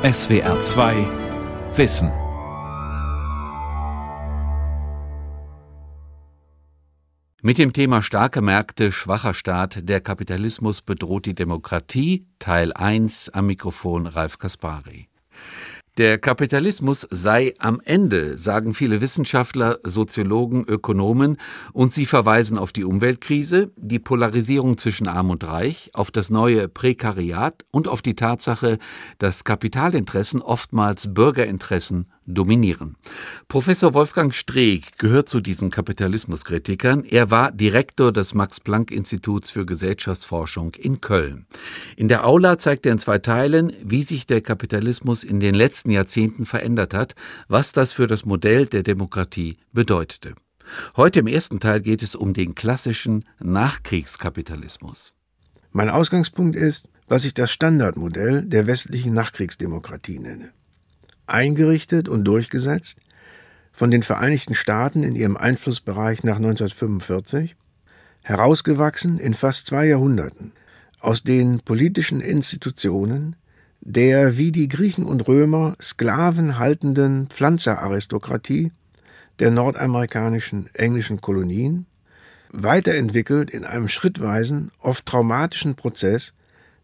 SWR 2 Wissen. Mit dem Thema starke Märkte, schwacher Staat, der Kapitalismus bedroht die Demokratie, Teil 1 am Mikrofon Ralf Kaspari. Der Kapitalismus sei am Ende, sagen viele Wissenschaftler, Soziologen, Ökonomen, und sie verweisen auf die Umweltkrise, die Polarisierung zwischen Arm und Reich, auf das neue Prekariat und auf die Tatsache, dass Kapitalinteressen oftmals Bürgerinteressen dominieren. Professor Wolfgang Streeck gehört zu diesen Kapitalismuskritikern. Er war Direktor des Max-Planck-Instituts für Gesellschaftsforschung in Köln. In der Aula zeigt er in zwei Teilen, wie sich der Kapitalismus in den letzten Jahrzehnten verändert hat, was das für das Modell der Demokratie bedeutete. Heute im ersten Teil geht es um den klassischen Nachkriegskapitalismus. Mein Ausgangspunkt ist, was ich das Standardmodell der westlichen Nachkriegsdemokratie nenne eingerichtet und durchgesetzt von den Vereinigten Staaten in ihrem Einflussbereich nach 1945, herausgewachsen in fast zwei Jahrhunderten aus den politischen Institutionen der wie die Griechen und Römer Sklaven haltenden Pflanzeraristokratie der nordamerikanischen englischen Kolonien, weiterentwickelt in einem schrittweisen, oft traumatischen Prozess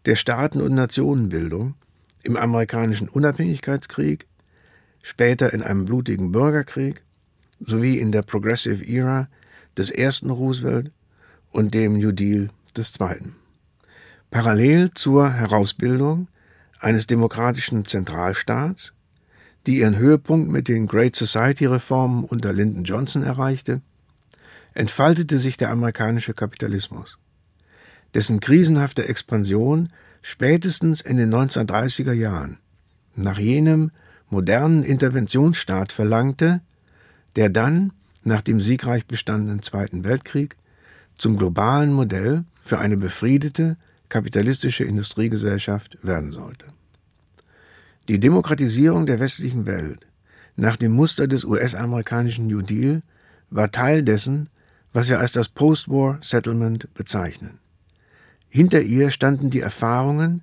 der Staaten- und Nationenbildung im amerikanischen Unabhängigkeitskrieg, später in einem blutigen Bürgerkrieg sowie in der Progressive Era des ersten Roosevelt und dem New Deal des zweiten. Parallel zur Herausbildung eines demokratischen Zentralstaats, die ihren Höhepunkt mit den Great Society Reformen unter Lyndon Johnson erreichte, entfaltete sich der amerikanische Kapitalismus, dessen krisenhafte Expansion spätestens in den 1930er Jahren nach jenem modernen Interventionsstaat verlangte, der dann, nach dem siegreich bestandenen Zweiten Weltkrieg, zum globalen Modell für eine befriedete kapitalistische Industriegesellschaft werden sollte. Die Demokratisierung der westlichen Welt nach dem Muster des US-amerikanischen New Deal war Teil dessen, was wir als das Post-War Settlement bezeichnen. Hinter ihr standen die Erfahrungen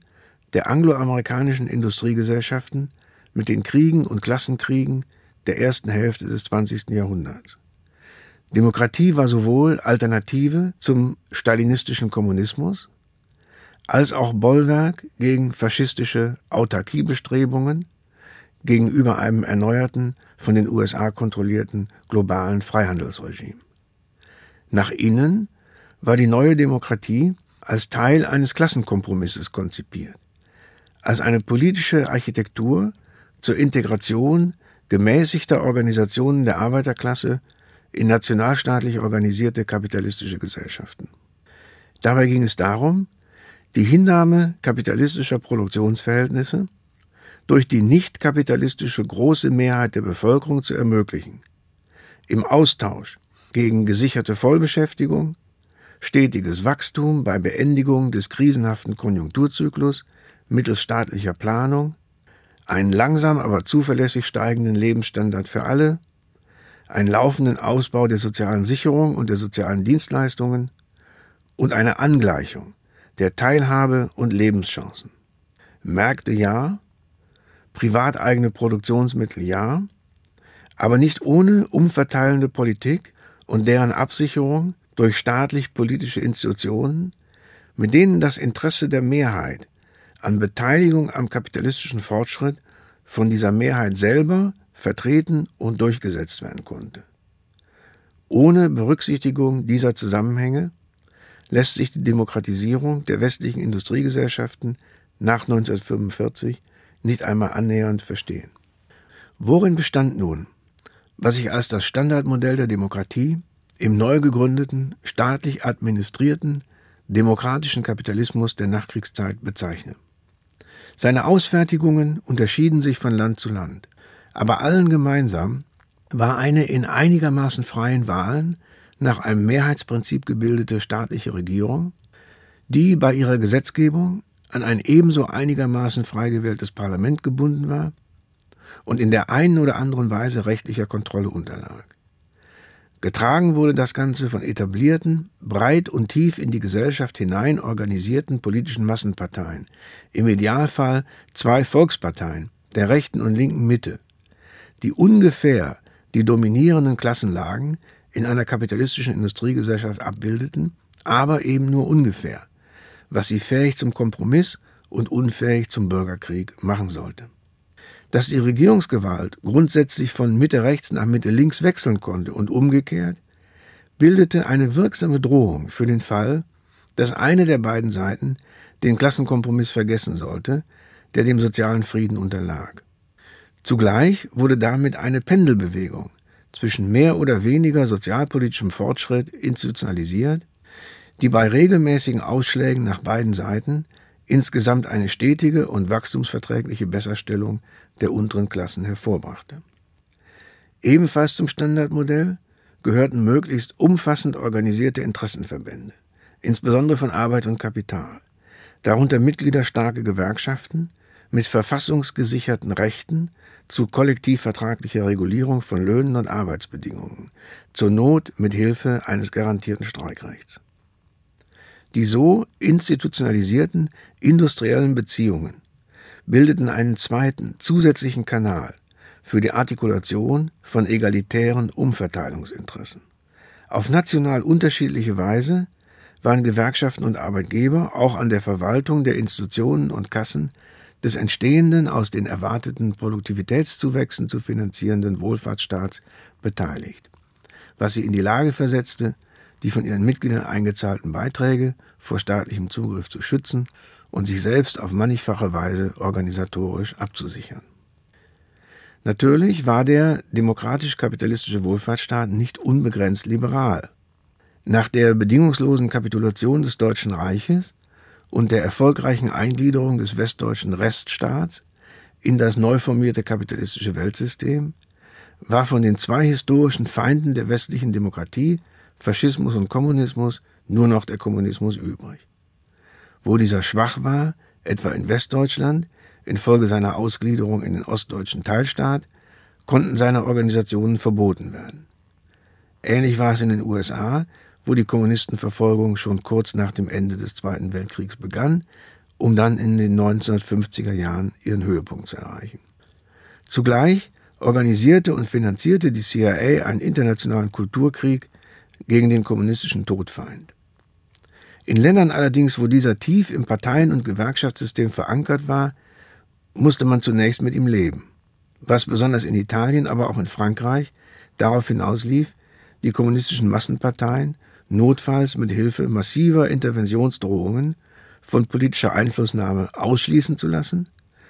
der angloamerikanischen Industriegesellschaften mit den Kriegen und Klassenkriegen der ersten Hälfte des 20. Jahrhunderts. Demokratie war sowohl Alternative zum stalinistischen Kommunismus als auch Bollwerk gegen faschistische Autarkiebestrebungen gegenüber einem erneuerten, von den USA kontrollierten globalen Freihandelsregime. Nach innen war die neue Demokratie als Teil eines Klassenkompromisses konzipiert, als eine politische Architektur zur Integration gemäßigter Organisationen der Arbeiterklasse in nationalstaatlich organisierte kapitalistische Gesellschaften. Dabei ging es darum, die Hinnahme kapitalistischer Produktionsverhältnisse durch die nicht kapitalistische große Mehrheit der Bevölkerung zu ermöglichen, im Austausch gegen gesicherte Vollbeschäftigung, stetiges Wachstum bei Beendigung des krisenhaften Konjunkturzyklus mittels staatlicher Planung, einen langsam aber zuverlässig steigenden Lebensstandard für alle, einen laufenden Ausbau der sozialen Sicherung und der sozialen Dienstleistungen und eine Angleichung der Teilhabe und Lebenschancen. Märkte ja, privateigene Produktionsmittel ja, aber nicht ohne umverteilende Politik und deren Absicherung durch staatlich-politische Institutionen, mit denen das Interesse der Mehrheit an Beteiligung am kapitalistischen Fortschritt von dieser Mehrheit selber vertreten und durchgesetzt werden konnte. Ohne Berücksichtigung dieser Zusammenhänge lässt sich die Demokratisierung der westlichen Industriegesellschaften nach 1945 nicht einmal annähernd verstehen. Worin bestand nun, was ich als das Standardmodell der Demokratie im neu gegründeten, staatlich administrierten, demokratischen Kapitalismus der Nachkriegszeit bezeichne? Seine Ausfertigungen unterschieden sich von Land zu Land, aber allen gemeinsam war eine in einigermaßen freien Wahlen nach einem Mehrheitsprinzip gebildete staatliche Regierung, die bei ihrer Gesetzgebung an ein ebenso einigermaßen frei gewähltes Parlament gebunden war und in der einen oder anderen Weise rechtlicher Kontrolle unterlag. Getragen wurde das Ganze von etablierten, breit und tief in die Gesellschaft hinein organisierten politischen Massenparteien, im Idealfall zwei Volksparteien, der rechten und linken Mitte, die ungefähr die dominierenden Klassenlagen in einer kapitalistischen Industriegesellschaft abbildeten, aber eben nur ungefähr, was sie fähig zum Kompromiss und unfähig zum Bürgerkrieg machen sollte. Dass die Regierungsgewalt grundsätzlich von Mitte rechts nach Mitte links wechseln konnte und umgekehrt, bildete eine wirksame Drohung für den Fall, dass eine der beiden Seiten den Klassenkompromiss vergessen sollte, der dem sozialen Frieden unterlag. Zugleich wurde damit eine Pendelbewegung zwischen mehr oder weniger sozialpolitischem Fortschritt institutionalisiert, die bei regelmäßigen Ausschlägen nach beiden Seiten insgesamt eine stetige und wachstumsverträgliche Besserstellung der unteren Klassen hervorbrachte. Ebenfalls zum Standardmodell gehörten möglichst umfassend organisierte Interessenverbände, insbesondere von Arbeit und Kapital, darunter mitgliederstarke Gewerkschaften mit verfassungsgesicherten Rechten zu kollektivvertraglicher Regulierung von Löhnen und Arbeitsbedingungen, zur Not mit Hilfe eines garantierten Streikrechts. Die so institutionalisierten industriellen Beziehungen bildeten einen zweiten, zusätzlichen Kanal für die Artikulation von egalitären Umverteilungsinteressen. Auf national unterschiedliche Weise waren Gewerkschaften und Arbeitgeber auch an der Verwaltung der Institutionen und Kassen des entstehenden, aus den erwarteten Produktivitätszuwächsen zu finanzierenden Wohlfahrtsstaats beteiligt, was sie in die Lage versetzte, die von ihren Mitgliedern eingezahlten Beiträge vor staatlichem Zugriff zu schützen und sich selbst auf mannigfache Weise organisatorisch abzusichern. Natürlich war der demokratisch-kapitalistische Wohlfahrtsstaat nicht unbegrenzt liberal. Nach der bedingungslosen Kapitulation des Deutschen Reiches und der erfolgreichen Eingliederung des westdeutschen Reststaats in das neu formierte kapitalistische Weltsystem war von den zwei historischen Feinden der westlichen Demokratie Faschismus und Kommunismus nur noch der Kommunismus übrig. Wo dieser schwach war, etwa in Westdeutschland, infolge seiner Ausgliederung in den ostdeutschen Teilstaat, konnten seine Organisationen verboten werden. Ähnlich war es in den USA, wo die Kommunistenverfolgung schon kurz nach dem Ende des Zweiten Weltkriegs begann, um dann in den 1950er Jahren ihren Höhepunkt zu erreichen. Zugleich organisierte und finanzierte die CIA einen internationalen Kulturkrieg gegen den kommunistischen Todfeind. In Ländern allerdings, wo dieser tief im Parteien- und Gewerkschaftssystem verankert war, musste man zunächst mit ihm leben, was besonders in Italien, aber auch in Frankreich darauf hinauslief, die kommunistischen Massenparteien notfalls mit Hilfe massiver Interventionsdrohungen von politischer Einflussnahme ausschließen zu lassen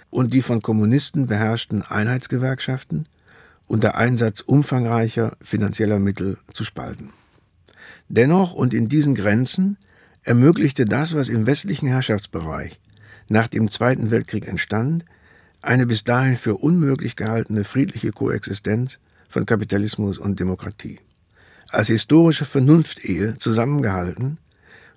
und die von Kommunisten beherrschten Einheitsgewerkschaften unter Einsatz umfangreicher finanzieller Mittel zu spalten. Dennoch und in diesen Grenzen ermöglichte das, was im westlichen Herrschaftsbereich nach dem Zweiten Weltkrieg entstand, eine bis dahin für unmöglich gehaltene friedliche Koexistenz von Kapitalismus und Demokratie. Als historische Vernunftehe zusammengehalten,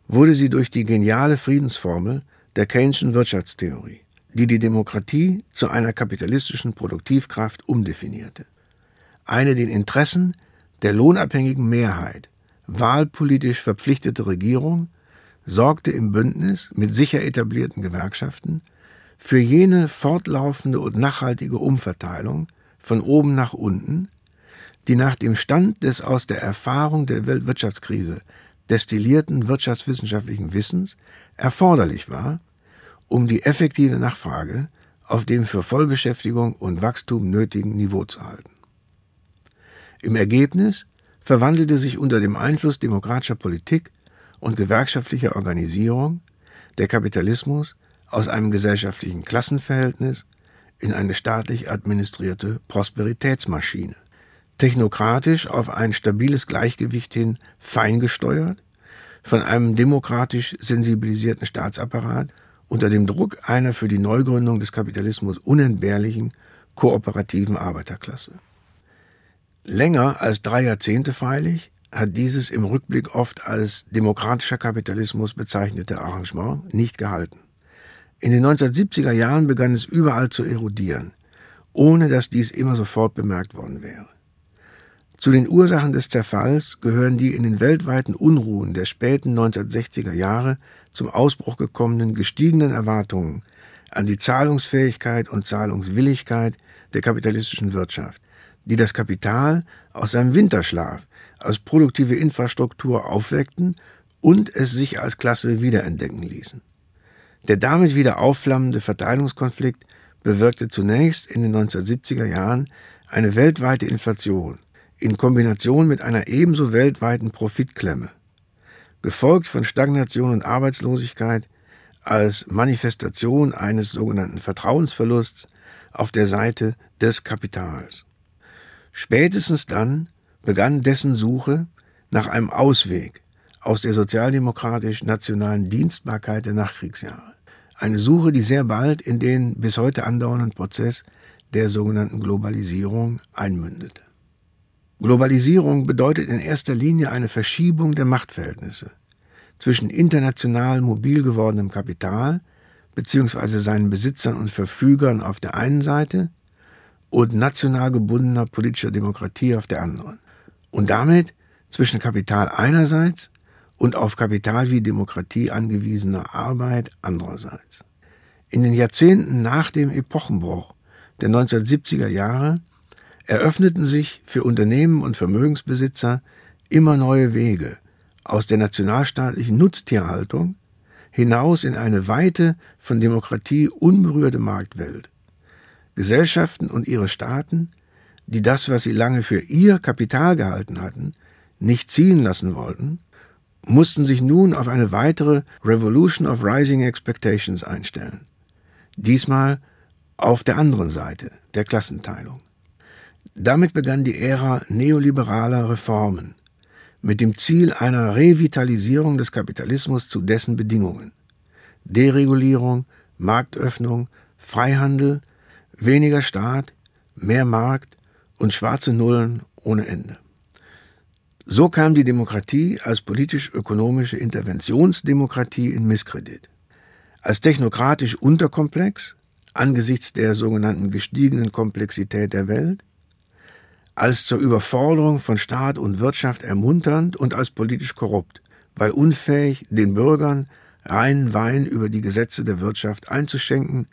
wurde sie durch die geniale Friedensformel der Keynesian Wirtschaftstheorie, die die Demokratie zu einer kapitalistischen Produktivkraft umdefinierte. Eine den Interessen der lohnabhängigen Mehrheit wahlpolitisch verpflichtete Regierung sorgte im Bündnis mit sicher etablierten Gewerkschaften für jene fortlaufende und nachhaltige Umverteilung von oben nach unten, die nach dem Stand des aus der Erfahrung der Weltwirtschaftskrise destillierten wirtschaftswissenschaftlichen Wissens erforderlich war, um die effektive Nachfrage auf dem für Vollbeschäftigung und Wachstum nötigen Niveau zu halten. Im Ergebnis verwandelte sich unter dem Einfluss demokratischer Politik und gewerkschaftlicher Organisierung der Kapitalismus aus einem gesellschaftlichen Klassenverhältnis in eine staatlich administrierte Prosperitätsmaschine, technokratisch auf ein stabiles Gleichgewicht hin feingesteuert, von einem demokratisch sensibilisierten Staatsapparat unter dem Druck einer für die Neugründung des Kapitalismus unentbehrlichen kooperativen Arbeiterklasse. Länger als drei Jahrzehnte freilich hat dieses im Rückblick oft als demokratischer Kapitalismus bezeichnete Arrangement nicht gehalten. In den 1970er Jahren begann es überall zu erodieren, ohne dass dies immer sofort bemerkt worden wäre. Zu den Ursachen des Zerfalls gehören die in den weltweiten Unruhen der späten 1960er Jahre zum Ausbruch gekommenen gestiegenen Erwartungen an die Zahlungsfähigkeit und Zahlungswilligkeit der kapitalistischen Wirtschaft, die das Kapital aus seinem Winterschlaf als produktive Infrastruktur aufweckten und es sich als Klasse wiederentdecken ließen. Der damit wieder aufflammende Verteilungskonflikt bewirkte zunächst in den 1970er Jahren eine weltweite Inflation in Kombination mit einer ebenso weltweiten Profitklemme, gefolgt von Stagnation und Arbeitslosigkeit als Manifestation eines sogenannten Vertrauensverlusts auf der Seite des Kapitals. Spätestens dann begann dessen Suche nach einem Ausweg aus der sozialdemokratisch-nationalen Dienstbarkeit der Nachkriegsjahre. Eine Suche, die sehr bald in den bis heute andauernden Prozess der sogenannten Globalisierung einmündete. Globalisierung bedeutet in erster Linie eine Verschiebung der Machtverhältnisse zwischen international mobil gewordenem Kapital bzw. seinen Besitzern und Verfügern auf der einen Seite und national gebundener politischer Demokratie auf der anderen. Und damit zwischen Kapital einerseits und auf Kapital wie Demokratie angewiesener Arbeit andererseits. In den Jahrzehnten nach dem Epochenbruch der 1970er Jahre eröffneten sich für Unternehmen und Vermögensbesitzer immer neue Wege aus der nationalstaatlichen Nutztierhaltung hinaus in eine weite, von Demokratie unberührte Marktwelt. Gesellschaften und ihre Staaten, die das, was sie lange für ihr Kapital gehalten hatten, nicht ziehen lassen wollten, mussten sich nun auf eine weitere Revolution of Rising Expectations einstellen. Diesmal auf der anderen Seite der Klassenteilung. Damit begann die Ära neoliberaler Reformen mit dem Ziel einer Revitalisierung des Kapitalismus zu dessen Bedingungen. Deregulierung, Marktöffnung, Freihandel, weniger Staat, mehr Markt und schwarze Nullen ohne Ende. So kam die Demokratie als politisch-ökonomische Interventionsdemokratie in Misskredit. Als technokratisch unterkomplex, angesichts der sogenannten gestiegenen Komplexität der Welt, als zur Überforderung von Staat und Wirtschaft ermunternd und als politisch korrupt, weil unfähig, den Bürgern reinen Wein über die Gesetze der Wirtschaft einzuschenken,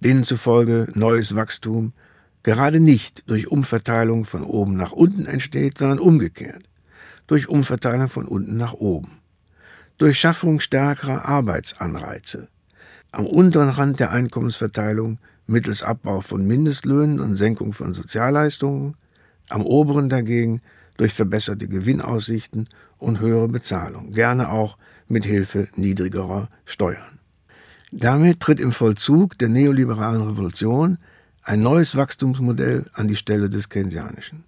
denen zufolge neues Wachstum gerade nicht durch Umverteilung von oben nach unten entsteht, sondern umgekehrt. Durch Umverteilung von unten nach oben, durch Schaffung stärkerer Arbeitsanreize, am unteren Rand der Einkommensverteilung mittels Abbau von Mindestlöhnen und Senkung von Sozialleistungen, am oberen dagegen durch verbesserte Gewinnaussichten und höhere Bezahlung, gerne auch mit Hilfe niedrigerer Steuern. Damit tritt im Vollzug der neoliberalen Revolution ein neues Wachstumsmodell an die Stelle des Keynesianischen.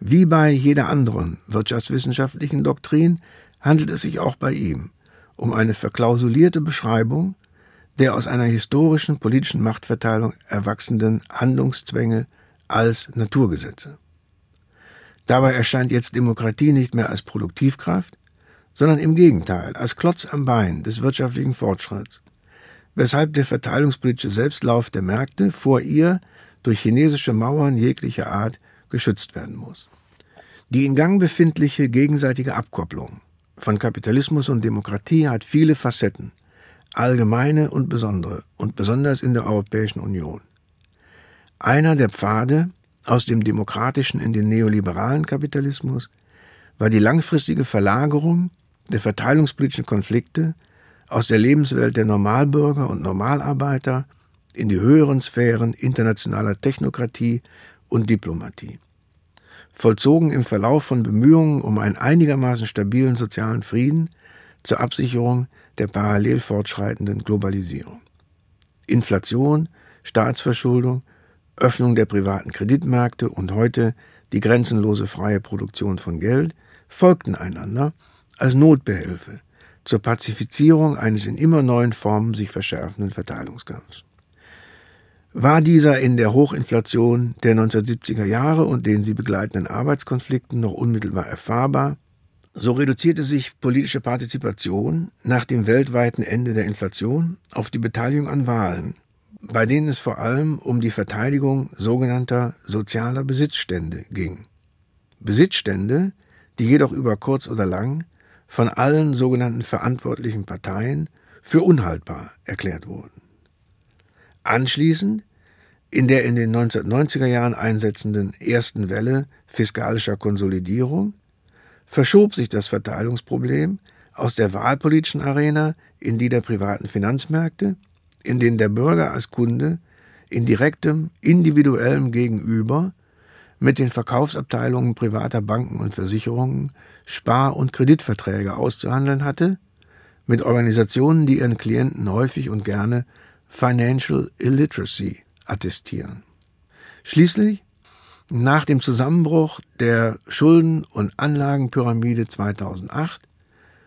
Wie bei jeder anderen wirtschaftswissenschaftlichen Doktrin handelt es sich auch bei ihm um eine verklausulierte Beschreibung der aus einer historischen politischen Machtverteilung erwachsenden Handlungszwänge als Naturgesetze. Dabei erscheint jetzt Demokratie nicht mehr als Produktivkraft, sondern im Gegenteil als Klotz am Bein des wirtschaftlichen Fortschritts, weshalb der verteilungspolitische Selbstlauf der Märkte vor ihr durch chinesische Mauern jeglicher Art geschützt werden muss. Die in Gang befindliche gegenseitige Abkopplung von Kapitalismus und Demokratie hat viele Facetten, allgemeine und besondere, und besonders in der Europäischen Union. Einer der Pfade aus dem demokratischen in den neoliberalen Kapitalismus war die langfristige Verlagerung der verteilungspolitischen Konflikte aus der Lebenswelt der Normalbürger und Normalarbeiter in die höheren Sphären internationaler Technokratie und Diplomatie vollzogen im Verlauf von Bemühungen um einen einigermaßen stabilen sozialen Frieden zur Absicherung der parallel fortschreitenden Globalisierung. Inflation, Staatsverschuldung, Öffnung der privaten Kreditmärkte und heute die grenzenlose freie Produktion von Geld folgten einander als Notbehelfe zur Pazifizierung eines in immer neuen Formen sich verschärfenden Verteilungskampfs. War dieser in der Hochinflation der 1970er Jahre und den sie begleitenden Arbeitskonflikten noch unmittelbar erfahrbar, so reduzierte sich politische Partizipation nach dem weltweiten Ende der Inflation auf die Beteiligung an Wahlen, bei denen es vor allem um die Verteidigung sogenannter sozialer Besitzstände ging. Besitzstände, die jedoch über kurz oder lang von allen sogenannten verantwortlichen Parteien für unhaltbar erklärt wurden. Anschließend, in der in den 1990er Jahren einsetzenden ersten Welle fiskalischer Konsolidierung, verschob sich das Verteilungsproblem aus der wahlpolitischen Arena in die der privaten Finanzmärkte, in denen der Bürger als Kunde in direktem, individuellem Gegenüber mit den Verkaufsabteilungen privater Banken und Versicherungen Spar- und Kreditverträge auszuhandeln hatte, mit Organisationen, die ihren Klienten häufig und gerne Financial Illiteracy attestieren. Schließlich, nach dem Zusammenbruch der Schulden- und Anlagenpyramide 2008,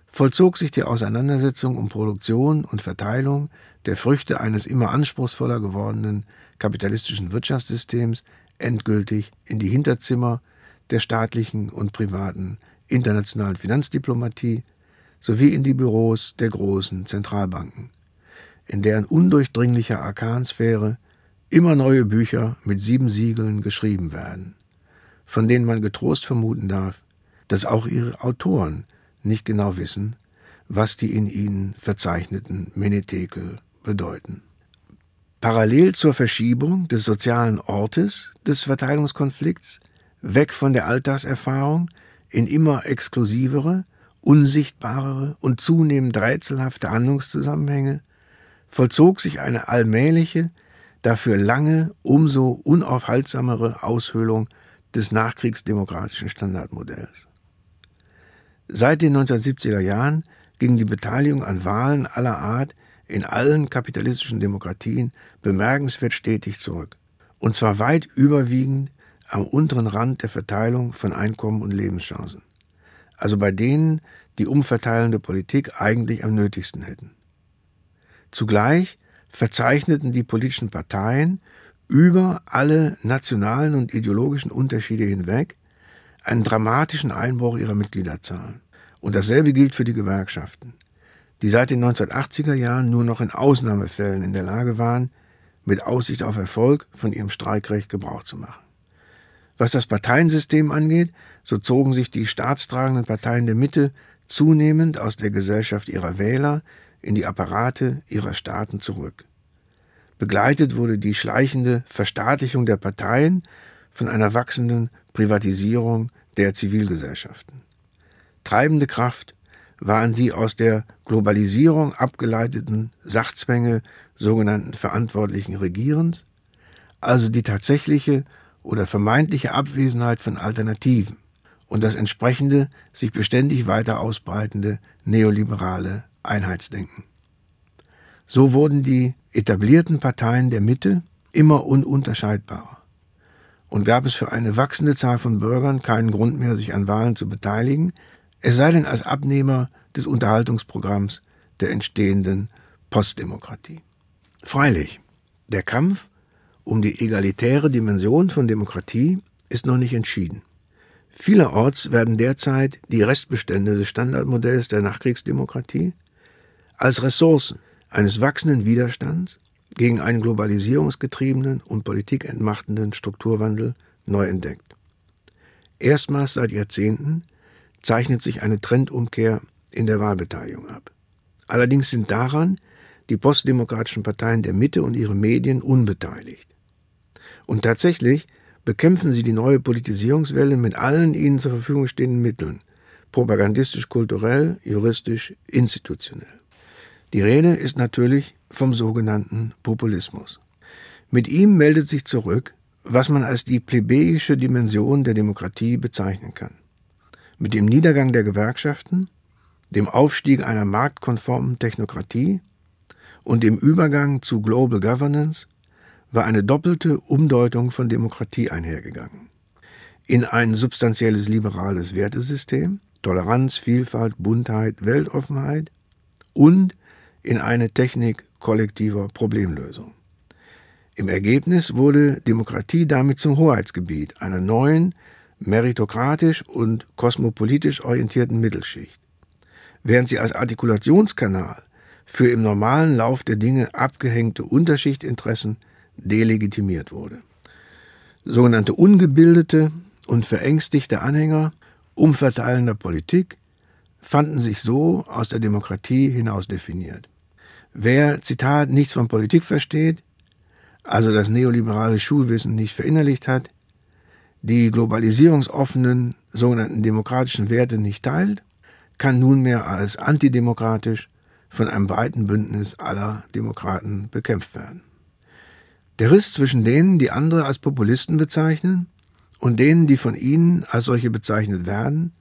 vollzog sich die Auseinandersetzung um Produktion und Verteilung der Früchte eines immer anspruchsvoller gewordenen kapitalistischen Wirtschaftssystems endgültig in die Hinterzimmer der staatlichen und privaten internationalen Finanzdiplomatie sowie in die Büros der großen Zentralbanken, in deren undurchdringlicher Arkansphäre immer neue Bücher mit sieben Siegeln geschrieben werden, von denen man getrost vermuten darf, dass auch ihre Autoren nicht genau wissen, was die in ihnen verzeichneten Menetekel bedeuten. Parallel zur Verschiebung des sozialen Ortes des Verteilungskonflikts weg von der Alltagserfahrung in immer exklusivere, unsichtbarere und zunehmend rätselhafte Handlungszusammenhänge vollzog sich eine allmähliche, dafür lange, umso unaufhaltsamere Aushöhlung des nachkriegsdemokratischen Standardmodells. Seit den 1970er Jahren ging die Beteiligung an Wahlen aller Art in allen kapitalistischen Demokratien bemerkenswert stetig zurück, und zwar weit überwiegend am unteren Rand der Verteilung von Einkommen und Lebenschancen, also bei denen die umverteilende Politik eigentlich am nötigsten hätten. Zugleich verzeichneten die politischen Parteien über alle nationalen und ideologischen Unterschiede hinweg einen dramatischen Einbruch ihrer Mitgliederzahlen. Und dasselbe gilt für die Gewerkschaften die seit den 1980er Jahren nur noch in Ausnahmefällen in der Lage waren, mit Aussicht auf Erfolg von ihrem Streikrecht Gebrauch zu machen. Was das Parteiensystem angeht, so zogen sich die staatstragenden Parteien der Mitte zunehmend aus der Gesellschaft ihrer Wähler in die Apparate ihrer Staaten zurück. Begleitet wurde die schleichende Verstaatlichung der Parteien von einer wachsenden Privatisierung der Zivilgesellschaften. Treibende Kraft waren die aus der Globalisierung abgeleiteten Sachzwänge sogenannten verantwortlichen Regierens, also die tatsächliche oder vermeintliche Abwesenheit von Alternativen und das entsprechende, sich beständig weiter ausbreitende neoliberale Einheitsdenken. So wurden die etablierten Parteien der Mitte immer ununterscheidbarer und gab es für eine wachsende Zahl von Bürgern keinen Grund mehr, sich an Wahlen zu beteiligen, es sei denn als Abnehmer des Unterhaltungsprogramms der entstehenden Postdemokratie. Freilich, der Kampf um die egalitäre Dimension von Demokratie ist noch nicht entschieden. Vielerorts werden derzeit die Restbestände des Standardmodells der Nachkriegsdemokratie als Ressourcen eines wachsenden Widerstands gegen einen globalisierungsgetriebenen und politikentmachtenden Strukturwandel neu entdeckt. Erstmals seit Jahrzehnten zeichnet sich eine Trendumkehr in der Wahlbeteiligung ab. Allerdings sind daran die postdemokratischen Parteien der Mitte und ihre Medien unbeteiligt. Und tatsächlich bekämpfen sie die neue Politisierungswelle mit allen ihnen zur Verfügung stehenden Mitteln, propagandistisch, kulturell, juristisch, institutionell. Die Rede ist natürlich vom sogenannten Populismus. Mit ihm meldet sich zurück, was man als die plebejische Dimension der Demokratie bezeichnen kann. Mit dem Niedergang der Gewerkschaften, dem Aufstieg einer marktkonformen Technokratie und dem Übergang zu Global Governance war eine doppelte Umdeutung von Demokratie einhergegangen. In ein substanzielles liberales Wertesystem, Toleranz, Vielfalt, Buntheit, Weltoffenheit und in eine Technik kollektiver Problemlösung. Im Ergebnis wurde Demokratie damit zum Hoheitsgebiet einer neuen, meritokratisch und kosmopolitisch orientierten Mittelschicht, während sie als Artikulationskanal für im normalen Lauf der Dinge abgehängte Unterschichtinteressen delegitimiert wurde. Sogenannte ungebildete und verängstigte Anhänger umverteilender Politik fanden sich so aus der Demokratie hinaus definiert. Wer, Zitat, nichts von Politik versteht, also das neoliberale Schulwissen nicht verinnerlicht hat, die globalisierungsoffenen sogenannten demokratischen Werte nicht teilt, kann nunmehr als antidemokratisch von einem breiten Bündnis aller Demokraten bekämpft werden. Der Riss zwischen denen, die andere als Populisten bezeichnen, und denen, die von ihnen als solche bezeichnet werden,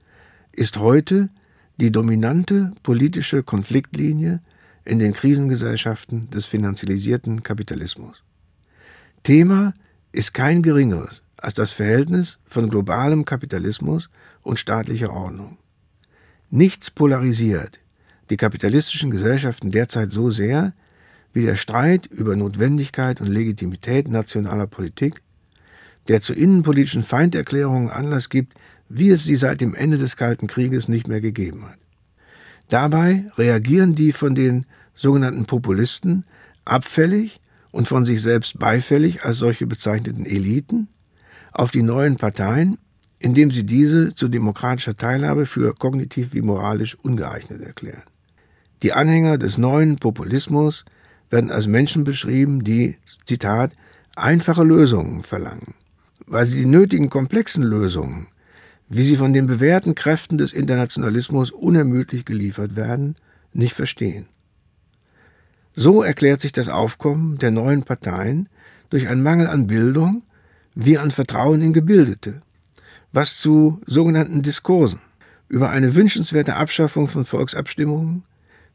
ist heute die dominante politische Konfliktlinie in den Krisengesellschaften des finanzialisierten Kapitalismus. Thema ist kein geringeres als das Verhältnis von globalem Kapitalismus und staatlicher Ordnung. Nichts polarisiert die kapitalistischen Gesellschaften derzeit so sehr wie der Streit über Notwendigkeit und Legitimität nationaler Politik, der zu innenpolitischen Feinderklärungen Anlass gibt, wie es sie seit dem Ende des Kalten Krieges nicht mehr gegeben hat. Dabei reagieren die von den sogenannten Populisten abfällig und von sich selbst beifällig als solche bezeichneten Eliten auf die neuen Parteien, indem sie diese zu demokratischer Teilhabe für kognitiv wie moralisch ungeeignet erklären. Die Anhänger des neuen Populismus werden als Menschen beschrieben, die, Zitat, einfache Lösungen verlangen, weil sie die nötigen komplexen Lösungen wie sie von den bewährten Kräften des Internationalismus unermüdlich geliefert werden, nicht verstehen. So erklärt sich das Aufkommen der neuen Parteien durch einen Mangel an Bildung wie an Vertrauen in Gebildete, was zu sogenannten Diskursen über eine wünschenswerte Abschaffung von Volksabstimmungen,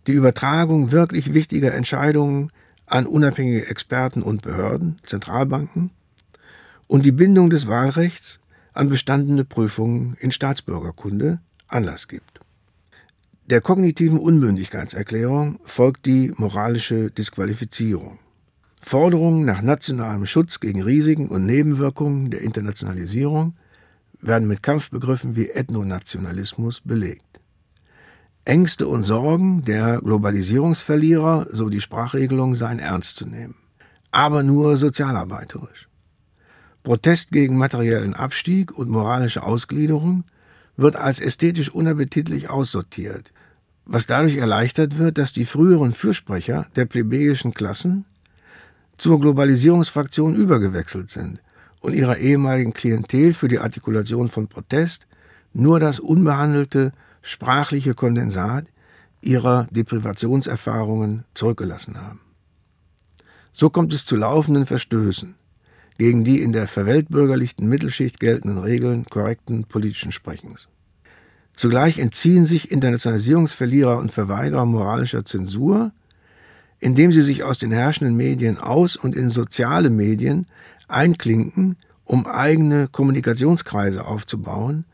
die Übertragung wirklich wichtiger Entscheidungen an unabhängige Experten und Behörden, Zentralbanken und die Bindung des Wahlrechts an bestandene Prüfungen in Staatsbürgerkunde Anlass gibt. Der kognitiven Unmündigkeitserklärung folgt die moralische Disqualifizierung. Forderungen nach nationalem Schutz gegen Risiken und Nebenwirkungen der Internationalisierung werden mit Kampfbegriffen wie Ethnonationalismus belegt. Ängste und Sorgen der Globalisierungsverlierer, so die Sprachregelung, seien ernst zu nehmen, aber nur sozialarbeiterisch. Protest gegen materiellen Abstieg und moralische Ausgliederung wird als ästhetisch unappetitlich aussortiert, was dadurch erleichtert wird, dass die früheren Fürsprecher der plebejischen Klassen zur Globalisierungsfraktion übergewechselt sind und ihrer ehemaligen Klientel für die Artikulation von Protest nur das unbehandelte sprachliche Kondensat ihrer Deprivationserfahrungen zurückgelassen haben. So kommt es zu laufenden Verstößen, gegen die in der verweltbürgerlichten Mittelschicht geltenden Regeln korrekten politischen Sprechens. Zugleich entziehen sich Internationalisierungsverlierer und Verweigerer moralischer Zensur, indem sie sich aus den herrschenden Medien aus und in soziale Medien einklinken, um eigene Kommunikationskreise aufzubauen,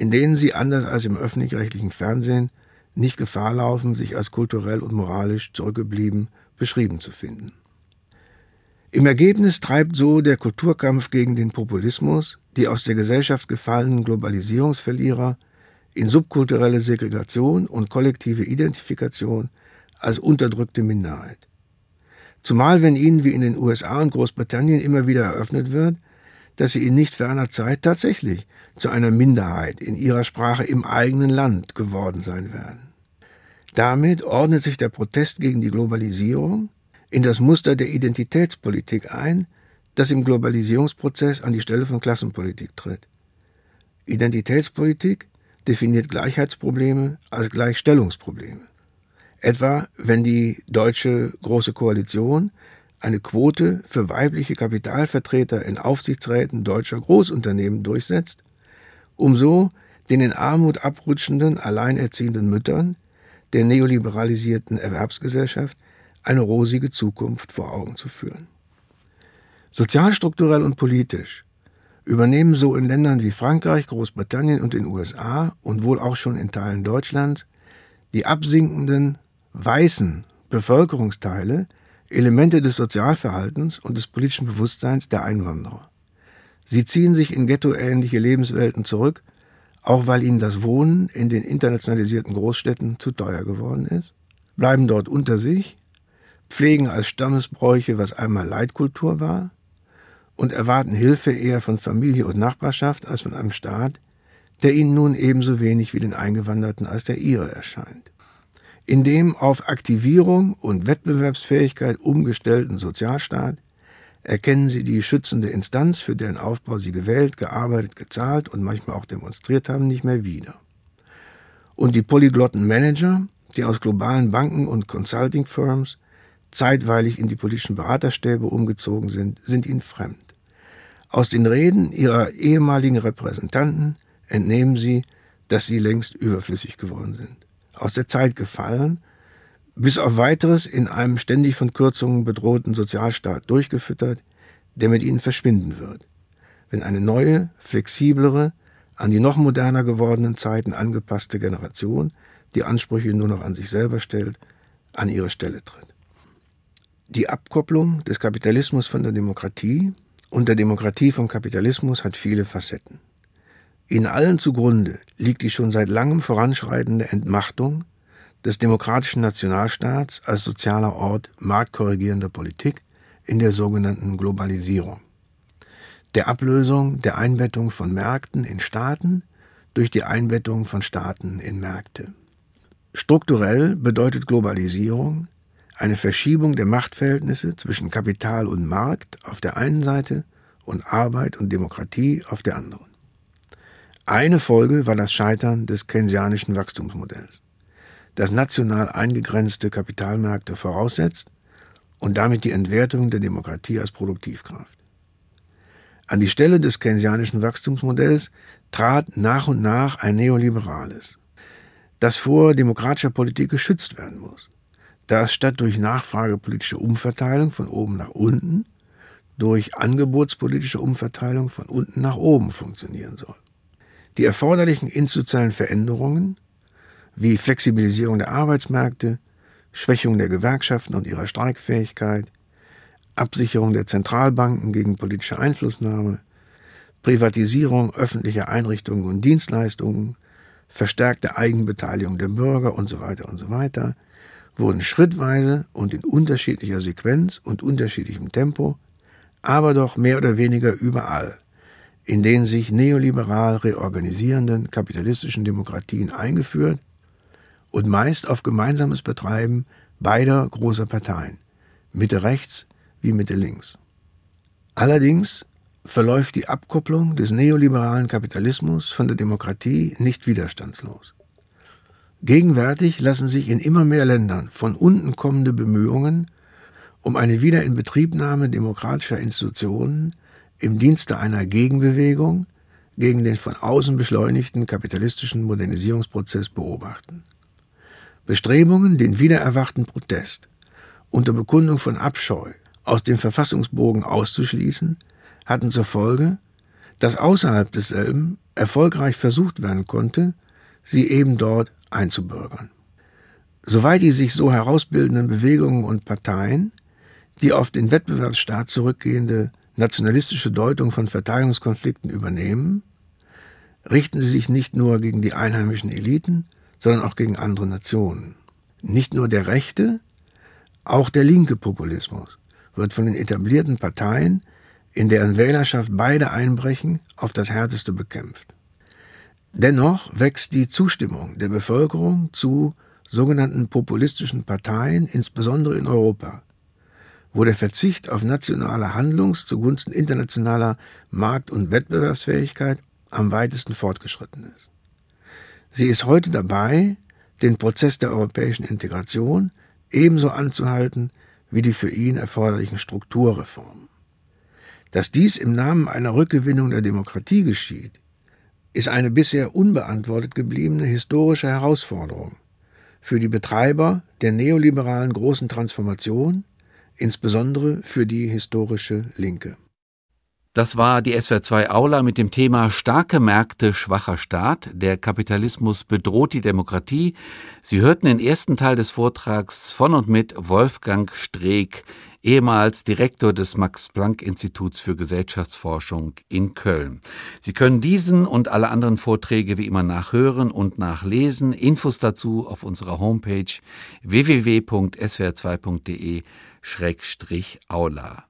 in denen sie anders als im öffentlich-rechtlichen Fernsehen nicht Gefahr laufen, sich als kulturell und moralisch zurückgeblieben beschrieben zu finden. Im Ergebnis treibt so der Kulturkampf gegen den Populismus die aus der Gesellschaft gefallenen Globalisierungsverlierer in subkulturelle Segregation und kollektive Identifikation als unterdrückte Minderheit. Zumal wenn ihnen wie in den USA und Großbritannien immer wieder eröffnet wird, dass sie in nicht ferner Zeit tatsächlich zu einer Minderheit in ihrer Sprache im eigenen Land geworden sein werden. Damit ordnet sich der Protest gegen die Globalisierung in das Muster der Identitätspolitik ein, das im Globalisierungsprozess an die Stelle von Klassenpolitik tritt. Identitätspolitik definiert Gleichheitsprobleme als Gleichstellungsprobleme. Etwa wenn die deutsche Große Koalition eine Quote für weibliche Kapitalvertreter in Aufsichtsräten deutscher Großunternehmen durchsetzt, um so den in Armut abrutschenden alleinerziehenden Müttern der neoliberalisierten Erwerbsgesellschaft eine rosige Zukunft vor Augen zu führen. Sozialstrukturell und politisch übernehmen so in Ländern wie Frankreich, Großbritannien und den USA und wohl auch schon in Teilen Deutschlands die absinkenden weißen Bevölkerungsteile Elemente des Sozialverhaltens und des politischen Bewusstseins der Einwanderer. Sie ziehen sich in ghettoähnliche Lebenswelten zurück, auch weil ihnen das Wohnen in den internationalisierten Großstädten zu teuer geworden ist, bleiben dort unter sich pflegen als Stammesbräuche, was einmal Leitkultur war, und erwarten Hilfe eher von Familie und Nachbarschaft als von einem Staat, der ihnen nun ebenso wenig wie den Eingewanderten als der ihre erscheint. In dem auf Aktivierung und Wettbewerbsfähigkeit umgestellten Sozialstaat erkennen sie die schützende Instanz, für deren Aufbau sie gewählt, gearbeitet, gezahlt und manchmal auch demonstriert haben, nicht mehr wieder. Und die polyglotten Manager, die aus globalen Banken und Consulting Firms zeitweilig in die politischen Beraterstäbe umgezogen sind, sind ihnen fremd. Aus den Reden ihrer ehemaligen Repräsentanten entnehmen sie, dass sie längst überflüssig geworden sind, aus der Zeit gefallen, bis auf weiteres in einem ständig von Kürzungen bedrohten Sozialstaat durchgefüttert, der mit ihnen verschwinden wird, wenn eine neue, flexiblere, an die noch moderner gewordenen Zeiten angepasste Generation, die Ansprüche nur noch an sich selber stellt, an ihre Stelle tritt. Die Abkopplung des Kapitalismus von der Demokratie und der Demokratie vom Kapitalismus hat viele Facetten. Ihnen allen zugrunde liegt die schon seit langem voranschreitende Entmachtung des demokratischen Nationalstaats als sozialer Ort marktkorrigierender Politik in der sogenannten Globalisierung. Der Ablösung der Einbettung von Märkten in Staaten durch die Einbettung von Staaten in Märkte. Strukturell bedeutet Globalisierung eine Verschiebung der Machtverhältnisse zwischen Kapital und Markt auf der einen Seite und Arbeit und Demokratie auf der anderen. Eine Folge war das Scheitern des keynesianischen Wachstumsmodells, das national eingegrenzte Kapitalmärkte voraussetzt und damit die Entwertung der Demokratie als Produktivkraft. An die Stelle des keynesianischen Wachstumsmodells trat nach und nach ein neoliberales, das vor demokratischer Politik geschützt werden muss das statt durch nachfragepolitische Umverteilung von oben nach unten durch angebotspolitische Umverteilung von unten nach oben funktionieren soll. Die erforderlichen institutionellen Veränderungen wie Flexibilisierung der Arbeitsmärkte, Schwächung der Gewerkschaften und ihrer Streikfähigkeit, Absicherung der Zentralbanken gegen politische Einflussnahme, Privatisierung öffentlicher Einrichtungen und Dienstleistungen, verstärkte Eigenbeteiligung der Bürger und so weiter und so weiter – wurden schrittweise und in unterschiedlicher Sequenz und unterschiedlichem Tempo, aber doch mehr oder weniger überall, in den sich neoliberal reorganisierenden kapitalistischen Demokratien eingeführt und meist auf gemeinsames Betreiben beider großer Parteien, Mitte rechts wie Mitte links. Allerdings verläuft die Abkopplung des neoliberalen Kapitalismus von der Demokratie nicht widerstandslos. Gegenwärtig lassen sich in immer mehr Ländern von unten kommende Bemühungen um eine Wiederinbetriebnahme demokratischer Institutionen im Dienste einer Gegenbewegung gegen den von außen beschleunigten kapitalistischen Modernisierungsprozess beobachten. Bestrebungen, den wiedererwachten Protest unter Bekundung von Abscheu aus dem Verfassungsbogen auszuschließen, hatten zur Folge, dass außerhalb desselben erfolgreich versucht werden konnte, sie eben dort einzubürgern. Soweit die sich so herausbildenden Bewegungen und Parteien die auf den Wettbewerbsstaat zurückgehende nationalistische Deutung von Verteilungskonflikten übernehmen, richten sie sich nicht nur gegen die einheimischen Eliten, sondern auch gegen andere Nationen. Nicht nur der rechte, auch der linke Populismus wird von den etablierten Parteien, in deren Wählerschaft beide einbrechen, auf das härteste bekämpft. Dennoch wächst die Zustimmung der Bevölkerung zu sogenannten populistischen Parteien, insbesondere in Europa, wo der Verzicht auf nationale Handlungs zugunsten internationaler Markt- und Wettbewerbsfähigkeit am weitesten fortgeschritten ist. Sie ist heute dabei, den Prozess der europäischen Integration ebenso anzuhalten wie die für ihn erforderlichen Strukturreformen. Dass dies im Namen einer Rückgewinnung der Demokratie geschieht, ist eine bisher unbeantwortet gebliebene historische Herausforderung für die Betreiber der neoliberalen großen Transformation, insbesondere für die historische Linke. Das war die SWR2 Aula mit dem Thema Starke Märkte, schwacher Staat. Der Kapitalismus bedroht die Demokratie. Sie hörten den ersten Teil des Vortrags von und mit Wolfgang Streeck, ehemals Direktor des Max-Planck-Instituts für Gesellschaftsforschung in Köln. Sie können diesen und alle anderen Vorträge wie immer nachhören und nachlesen. Infos dazu auf unserer Homepage www.swr2.de-aula.